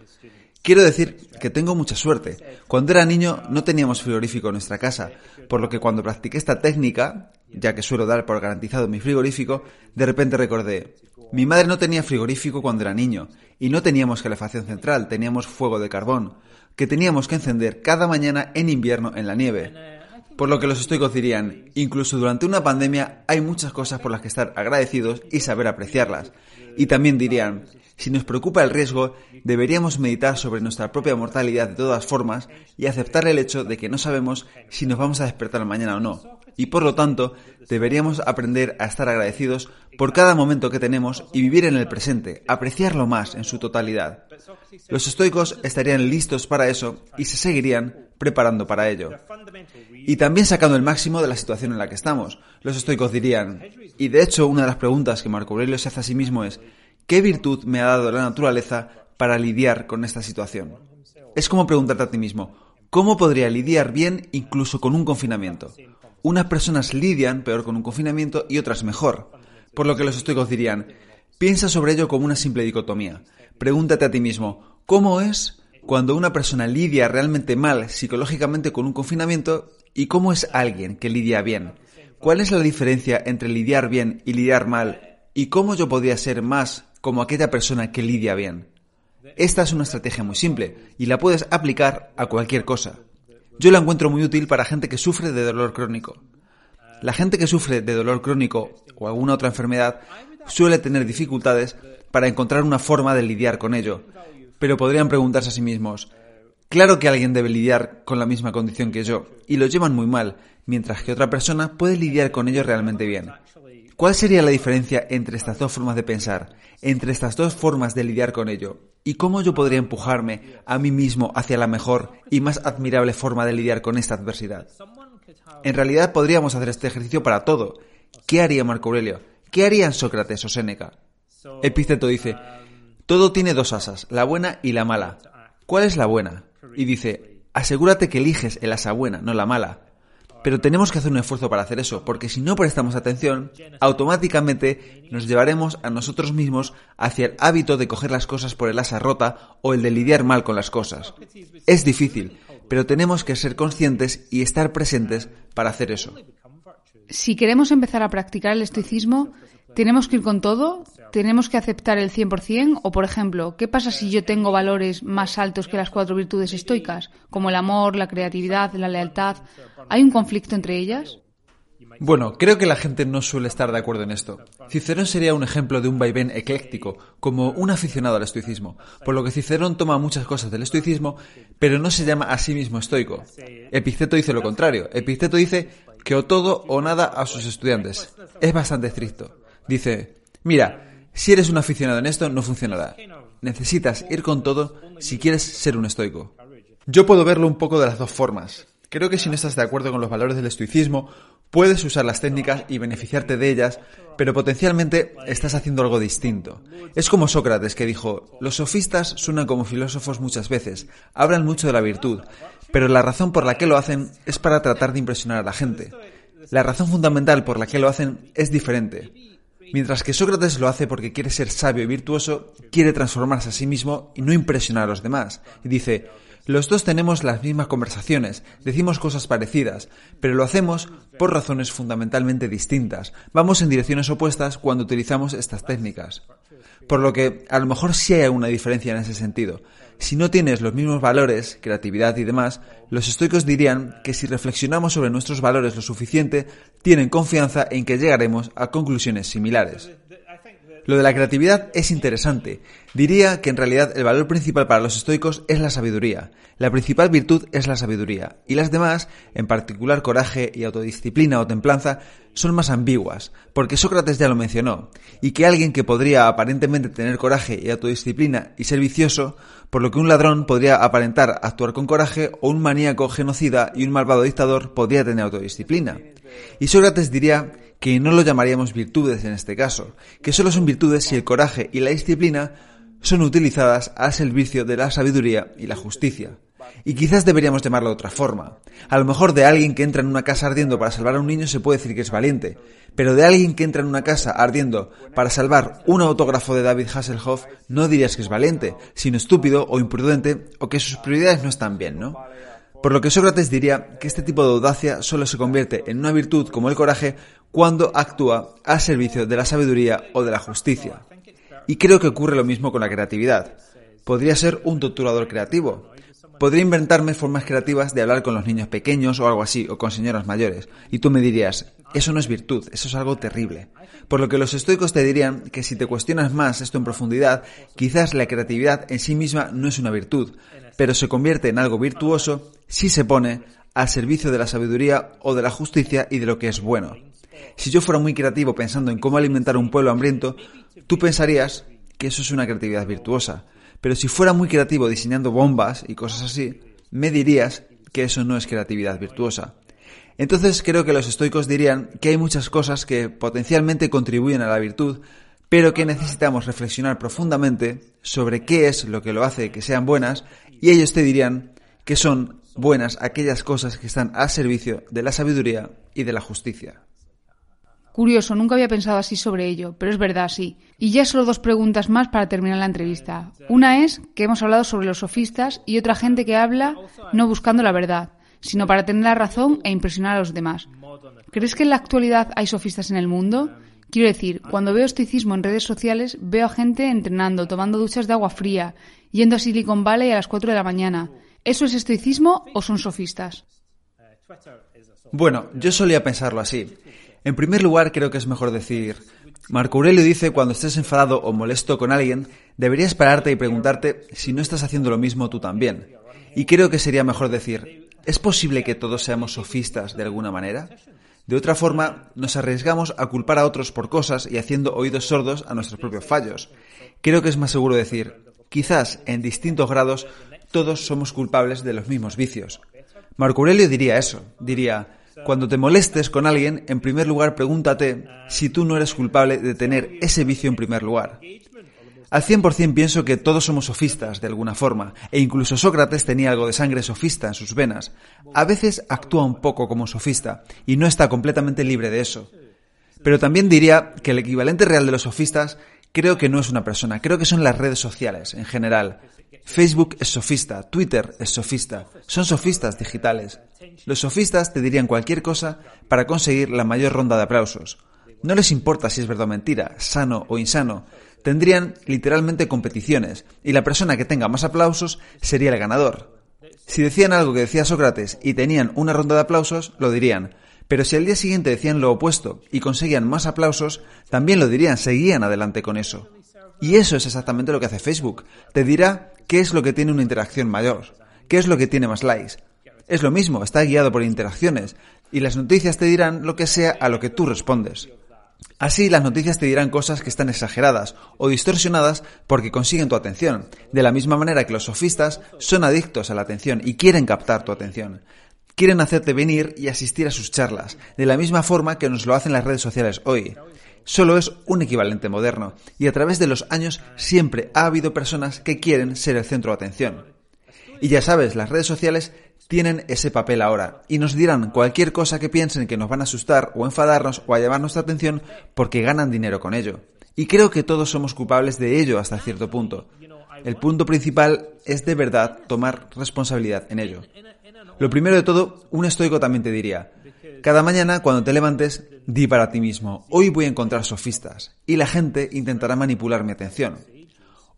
Quiero decir que tengo mucha suerte. Cuando era niño no teníamos frigorífico en nuestra casa, por lo que cuando practiqué esta técnica, ya que suelo dar por garantizado mi frigorífico, de repente recordé, mi madre no tenía frigorífico cuando era niño, y no teníamos calefacción central, teníamos fuego de carbón, que teníamos que encender cada mañana en invierno en la nieve. Por lo que los estoicos dirían, incluso durante una pandemia hay muchas cosas por las que estar agradecidos y saber apreciarlas. Y también dirían, si nos preocupa el riesgo, deberíamos meditar sobre nuestra propia mortalidad de todas formas y aceptar el hecho de que no sabemos si nos vamos a despertar mañana o no. Y por lo tanto, deberíamos aprender a estar agradecidos por cada momento que tenemos y vivir en el presente, apreciarlo más en su totalidad. Los estoicos estarían listos para eso y se seguirían preparando para ello. Y también sacando el máximo de la situación en la que estamos. Los estoicos dirían, y de hecho una de las preguntas que Marco Aurelio se hace a sí mismo es, ¿Qué virtud me ha dado la naturaleza para lidiar con esta situación? Es como preguntarte a ti mismo, ¿cómo podría lidiar bien incluso con un confinamiento? Unas personas lidian peor con un confinamiento y otras mejor. Por lo que los estoicos dirían, piensa sobre ello como una simple dicotomía. Pregúntate a ti mismo, ¿cómo es cuando una persona lidia realmente mal psicológicamente con un confinamiento y cómo es alguien que lidia bien? ¿Cuál es la diferencia entre lidiar bien y lidiar mal? ¿Y cómo yo podría ser más como aquella persona que lidia bien. Esta es una estrategia muy simple y la puedes aplicar a cualquier cosa. Yo la encuentro muy útil para gente que sufre de dolor crónico. La gente que sufre de dolor crónico o alguna otra enfermedad suele tener dificultades para encontrar una forma de lidiar con ello, pero podrían preguntarse a sí mismos, claro que alguien debe lidiar con la misma condición que yo, y lo llevan muy mal, mientras que otra persona puede lidiar con ello realmente bien. ¿Cuál sería la diferencia entre estas dos formas de pensar, entre estas dos formas de lidiar con ello? ¿Y cómo yo podría empujarme a mí mismo hacia la mejor y más admirable forma de lidiar con esta adversidad? En realidad podríamos hacer este ejercicio para todo. ¿Qué haría Marco Aurelio? ¿Qué harían Sócrates o Séneca? Epísteto dice, todo tiene dos asas, la buena y la mala. ¿Cuál es la buena? Y dice, asegúrate que eliges el asa buena, no la mala. Pero tenemos que hacer un esfuerzo para hacer eso, porque si no prestamos atención, automáticamente nos llevaremos a nosotros mismos hacia el hábito de coger las cosas por el asa rota o el de lidiar mal con las cosas. Es difícil, pero tenemos que ser conscientes y estar presentes para hacer eso. Si queremos empezar a practicar el estoicismo, ¿tenemos que ir con todo? ¿Tenemos que aceptar el 100%? O, por ejemplo, ¿qué pasa si yo tengo valores más altos que las cuatro virtudes estoicas, como el amor, la creatividad, la lealtad? ¿Hay un conflicto entre ellas? Bueno, creo que la gente no suele estar de acuerdo en esto. Cicerón sería un ejemplo de un vaivén ecléctico, como un aficionado al estoicismo, por lo que Cicerón toma muchas cosas del estoicismo, pero no se llama a sí mismo estoico. Epiceto dice lo contrario. Epiceto dice que o todo o nada a sus estudiantes. Es bastante estricto. Dice, mira, si eres un aficionado en esto, no funcionará. Necesitas ir con todo si quieres ser un estoico. Yo puedo verlo un poco de las dos formas. Creo que si no estás de acuerdo con los valores del estoicismo, puedes usar las técnicas y beneficiarte de ellas, pero potencialmente estás haciendo algo distinto. Es como Sócrates que dijo, los sofistas suenan como filósofos muchas veces, hablan mucho de la virtud, pero la razón por la que lo hacen es para tratar de impresionar a la gente. La razón fundamental por la que lo hacen es diferente. Mientras que Sócrates lo hace porque quiere ser sabio y virtuoso, quiere transformarse a sí mismo y no impresionar a los demás. Y dice, los dos tenemos las mismas conversaciones, decimos cosas parecidas, pero lo hacemos por razones fundamentalmente distintas. Vamos en direcciones opuestas cuando utilizamos estas técnicas. Por lo que a lo mejor sí hay alguna diferencia en ese sentido. Si no tienes los mismos valores, creatividad y demás, los estoicos dirían que si reflexionamos sobre nuestros valores lo suficiente, tienen confianza en que llegaremos a conclusiones similares. Lo de la creatividad es interesante. Diría que en realidad el valor principal para los estoicos es la sabiduría. La principal virtud es la sabiduría. Y las demás, en particular coraje y autodisciplina o templanza, son más ambiguas, porque Sócrates ya lo mencionó, y que alguien que podría aparentemente tener coraje y autodisciplina y ser vicioso, por lo que un ladrón podría aparentar actuar con coraje o un maníaco genocida y un malvado dictador podría tener autodisciplina. Y Sócrates diría que no lo llamaríamos virtudes en este caso, que solo son virtudes si el coraje y la disciplina son utilizadas al servicio de la sabiduría y la justicia. Y quizás deberíamos llamarlo de otra forma. A lo mejor de alguien que entra en una casa ardiendo para salvar a un niño se puede decir que es valiente, pero de alguien que entra en una casa ardiendo para salvar un autógrafo de David Hasselhoff no dirías que es valiente, sino estúpido o imprudente o que sus prioridades no están bien, ¿no? Por lo que Sócrates diría que este tipo de audacia solo se convierte en una virtud como el coraje cuando actúa al servicio de la sabiduría o de la justicia. Y creo que ocurre lo mismo con la creatividad. Podría ser un torturador creativo. Podría inventarme formas creativas de hablar con los niños pequeños o algo así, o con señoras mayores. Y tú me dirías, eso no es virtud, eso es algo terrible. Por lo que los estoicos te dirían que si te cuestionas más esto en profundidad, quizás la creatividad en sí misma no es una virtud, pero se convierte en algo virtuoso si se pone al servicio de la sabiduría o de la justicia y de lo que es bueno. Si yo fuera muy creativo pensando en cómo alimentar un pueblo hambriento, tú pensarías que eso es una creatividad virtuosa. Pero si fuera muy creativo diseñando bombas y cosas así, me dirías que eso no es creatividad virtuosa. Entonces creo que los estoicos dirían que hay muchas cosas que potencialmente contribuyen a la virtud, pero que necesitamos reflexionar profundamente sobre qué es lo que lo hace que sean buenas, y ellos te dirían que son buenas aquellas cosas que están al servicio de la sabiduría y de la justicia. Curioso, nunca había pensado así sobre ello, pero es verdad, sí. Y ya solo dos preguntas más para terminar la entrevista. Una es que hemos hablado sobre los sofistas y otra gente que habla no buscando la verdad, sino para tener la razón e impresionar a los demás. ¿Crees que en la actualidad hay sofistas en el mundo? Quiero decir, cuando veo estoicismo en redes sociales, veo a gente entrenando, tomando duchas de agua fría, yendo a Silicon Valley a las 4 de la mañana. ¿Eso es estoicismo o son sofistas? Bueno, yo solía pensarlo así. En primer lugar, creo que es mejor decir, Marco Aurelio dice, cuando estés enfadado o molesto con alguien, deberías pararte y preguntarte si no estás haciendo lo mismo tú también. Y creo que sería mejor decir, ¿es posible que todos seamos sofistas de alguna manera? De otra forma, nos arriesgamos a culpar a otros por cosas y haciendo oídos sordos a nuestros propios fallos. Creo que es más seguro decir, quizás en distintos grados todos somos culpables de los mismos vicios. Marco Aurelio diría eso, diría, cuando te molestes con alguien, en primer lugar pregúntate si tú no eres culpable de tener ese vicio en primer lugar. Al 100% pienso que todos somos sofistas, de alguna forma, e incluso Sócrates tenía algo de sangre sofista en sus venas. A veces actúa un poco como sofista, y no está completamente libre de eso. Pero también diría que el equivalente real de los sofistas creo que no es una persona, creo que son las redes sociales en general. Facebook es sofista, Twitter es sofista, son sofistas digitales. Los sofistas te dirían cualquier cosa para conseguir la mayor ronda de aplausos. No les importa si es verdad o mentira, sano o insano, tendrían literalmente competiciones y la persona que tenga más aplausos sería el ganador. Si decían algo que decía Sócrates y tenían una ronda de aplausos, lo dirían. Pero si al día siguiente decían lo opuesto y conseguían más aplausos, también lo dirían, seguían adelante con eso. Y eso es exactamente lo que hace Facebook. Te dirá qué es lo que tiene una interacción mayor, qué es lo que tiene más likes. Es lo mismo, está guiado por interacciones, y las noticias te dirán lo que sea a lo que tú respondes. Así las noticias te dirán cosas que están exageradas o distorsionadas porque consiguen tu atención, de la misma manera que los sofistas son adictos a la atención y quieren captar tu atención. Quieren hacerte venir y asistir a sus charlas, de la misma forma que nos lo hacen las redes sociales hoy. Solo es un equivalente moderno, y a través de los años siempre ha habido personas que quieren ser el centro de atención. Y ya sabes, las redes sociales tienen ese papel ahora y nos dirán cualquier cosa que piensen que nos van a asustar o enfadarnos o a llamar nuestra atención porque ganan dinero con ello. Y creo que todos somos culpables de ello hasta cierto punto. El punto principal es de verdad tomar responsabilidad en ello. Lo primero de todo, un estoico también te diría, cada mañana cuando te levantes, di para ti mismo, hoy voy a encontrar sofistas, y la gente intentará manipular mi atención.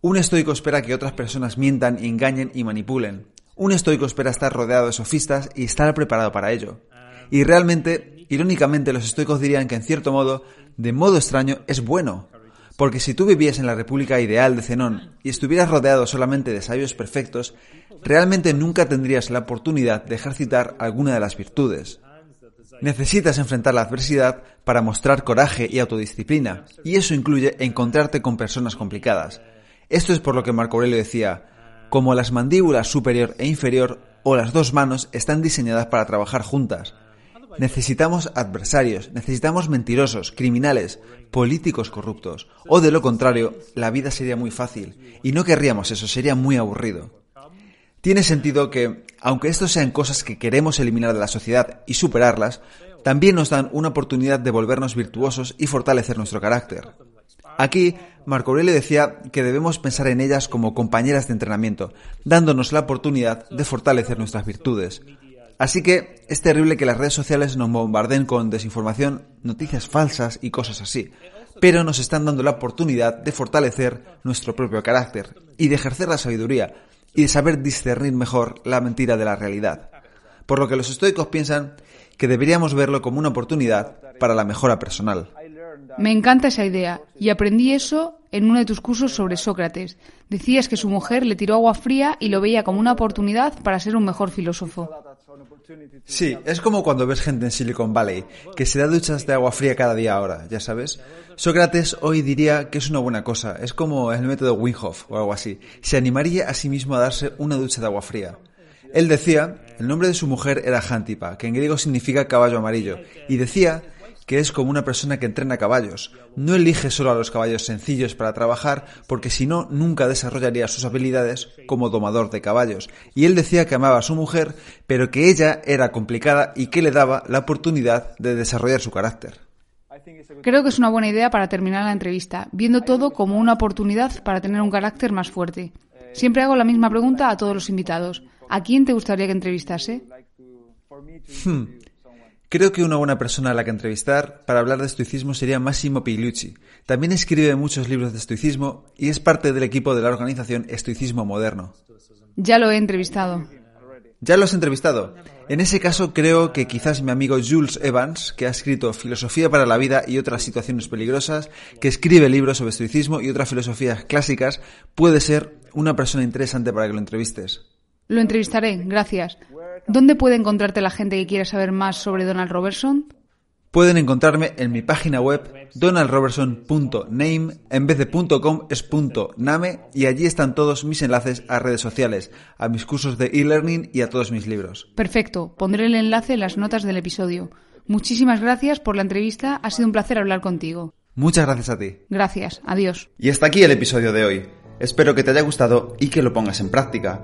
Un estoico espera que otras personas mientan, engañen y manipulen. Un estoico espera estar rodeado de sofistas y estar preparado para ello. Y realmente, irónicamente, los estoicos dirían que en cierto modo, de modo extraño, es bueno. Porque si tú vivías en la República ideal de Zenón y estuvieras rodeado solamente de sabios perfectos, realmente nunca tendrías la oportunidad de ejercitar alguna de las virtudes. Necesitas enfrentar la adversidad para mostrar coraje y autodisciplina, y eso incluye encontrarte con personas complicadas. Esto es por lo que Marco Aurelio decía, como las mandíbulas superior e inferior o las dos manos están diseñadas para trabajar juntas. Necesitamos adversarios, necesitamos mentirosos, criminales, políticos corruptos, o de lo contrario, la vida sería muy fácil, y no querríamos eso, sería muy aburrido. Tiene sentido que, aunque estos sean cosas que queremos eliminar de la sociedad y superarlas, también nos dan una oportunidad de volvernos virtuosos y fortalecer nuestro carácter. Aquí, Marco Aurelio decía que debemos pensar en ellas como compañeras de entrenamiento, dándonos la oportunidad de fortalecer nuestras virtudes. Así que es terrible que las redes sociales nos bombarden con desinformación, noticias falsas y cosas así, pero nos están dando la oportunidad de fortalecer nuestro propio carácter y de ejercer la sabiduría y de saber discernir mejor la mentira de la realidad. Por lo que los estoicos piensan que deberíamos verlo como una oportunidad para la mejora personal. Me encanta esa idea y aprendí eso en uno de tus cursos sobre Sócrates. Decías que su mujer le tiró agua fría y lo veía como una oportunidad para ser un mejor filósofo. Sí, es como cuando ves gente en Silicon Valley que se da duchas de agua fría cada día ahora, ya sabes. Sócrates hoy diría que es una buena cosa, es como el método Wim o algo así. Se animaría a sí mismo a darse una ducha de agua fría. Él decía, el nombre de su mujer era Hantipa, que en griego significa caballo amarillo, y decía que es como una persona que entrena caballos. No elige solo a los caballos sencillos para trabajar, porque si no, nunca desarrollaría sus habilidades como domador de caballos. Y él decía que amaba a su mujer, pero que ella era complicada y que le daba la oportunidad de desarrollar su carácter. Creo que es una buena idea para terminar la entrevista, viendo todo como una oportunidad para tener un carácter más fuerte. Siempre hago la misma pregunta a todos los invitados. ¿A quién te gustaría que entrevistase? Hmm. Creo que una buena persona a la que entrevistar para hablar de estoicismo sería Massimo Pigliucci. También escribe muchos libros de estoicismo y es parte del equipo de la organización Estoicismo Moderno. Ya lo he entrevistado. ¿Ya lo has entrevistado? En ese caso creo que quizás mi amigo Jules Evans, que ha escrito Filosofía para la vida y otras situaciones peligrosas, que escribe libros sobre estoicismo y otras filosofías clásicas, puede ser una persona interesante para que lo entrevistes. Lo entrevistaré, gracias. ¿Dónde puede encontrarte la gente que quiera saber más sobre Donald Robertson? Pueden encontrarme en mi página web donaldrobertson.name, en vez de .com es .name y allí están todos mis enlaces a redes sociales, a mis cursos de e-learning y a todos mis libros. Perfecto, pondré el enlace en las notas del episodio. Muchísimas gracias por la entrevista, ha sido un placer hablar contigo. Muchas gracias a ti. Gracias, adiós. Y hasta aquí el episodio de hoy. Espero que te haya gustado y que lo pongas en práctica.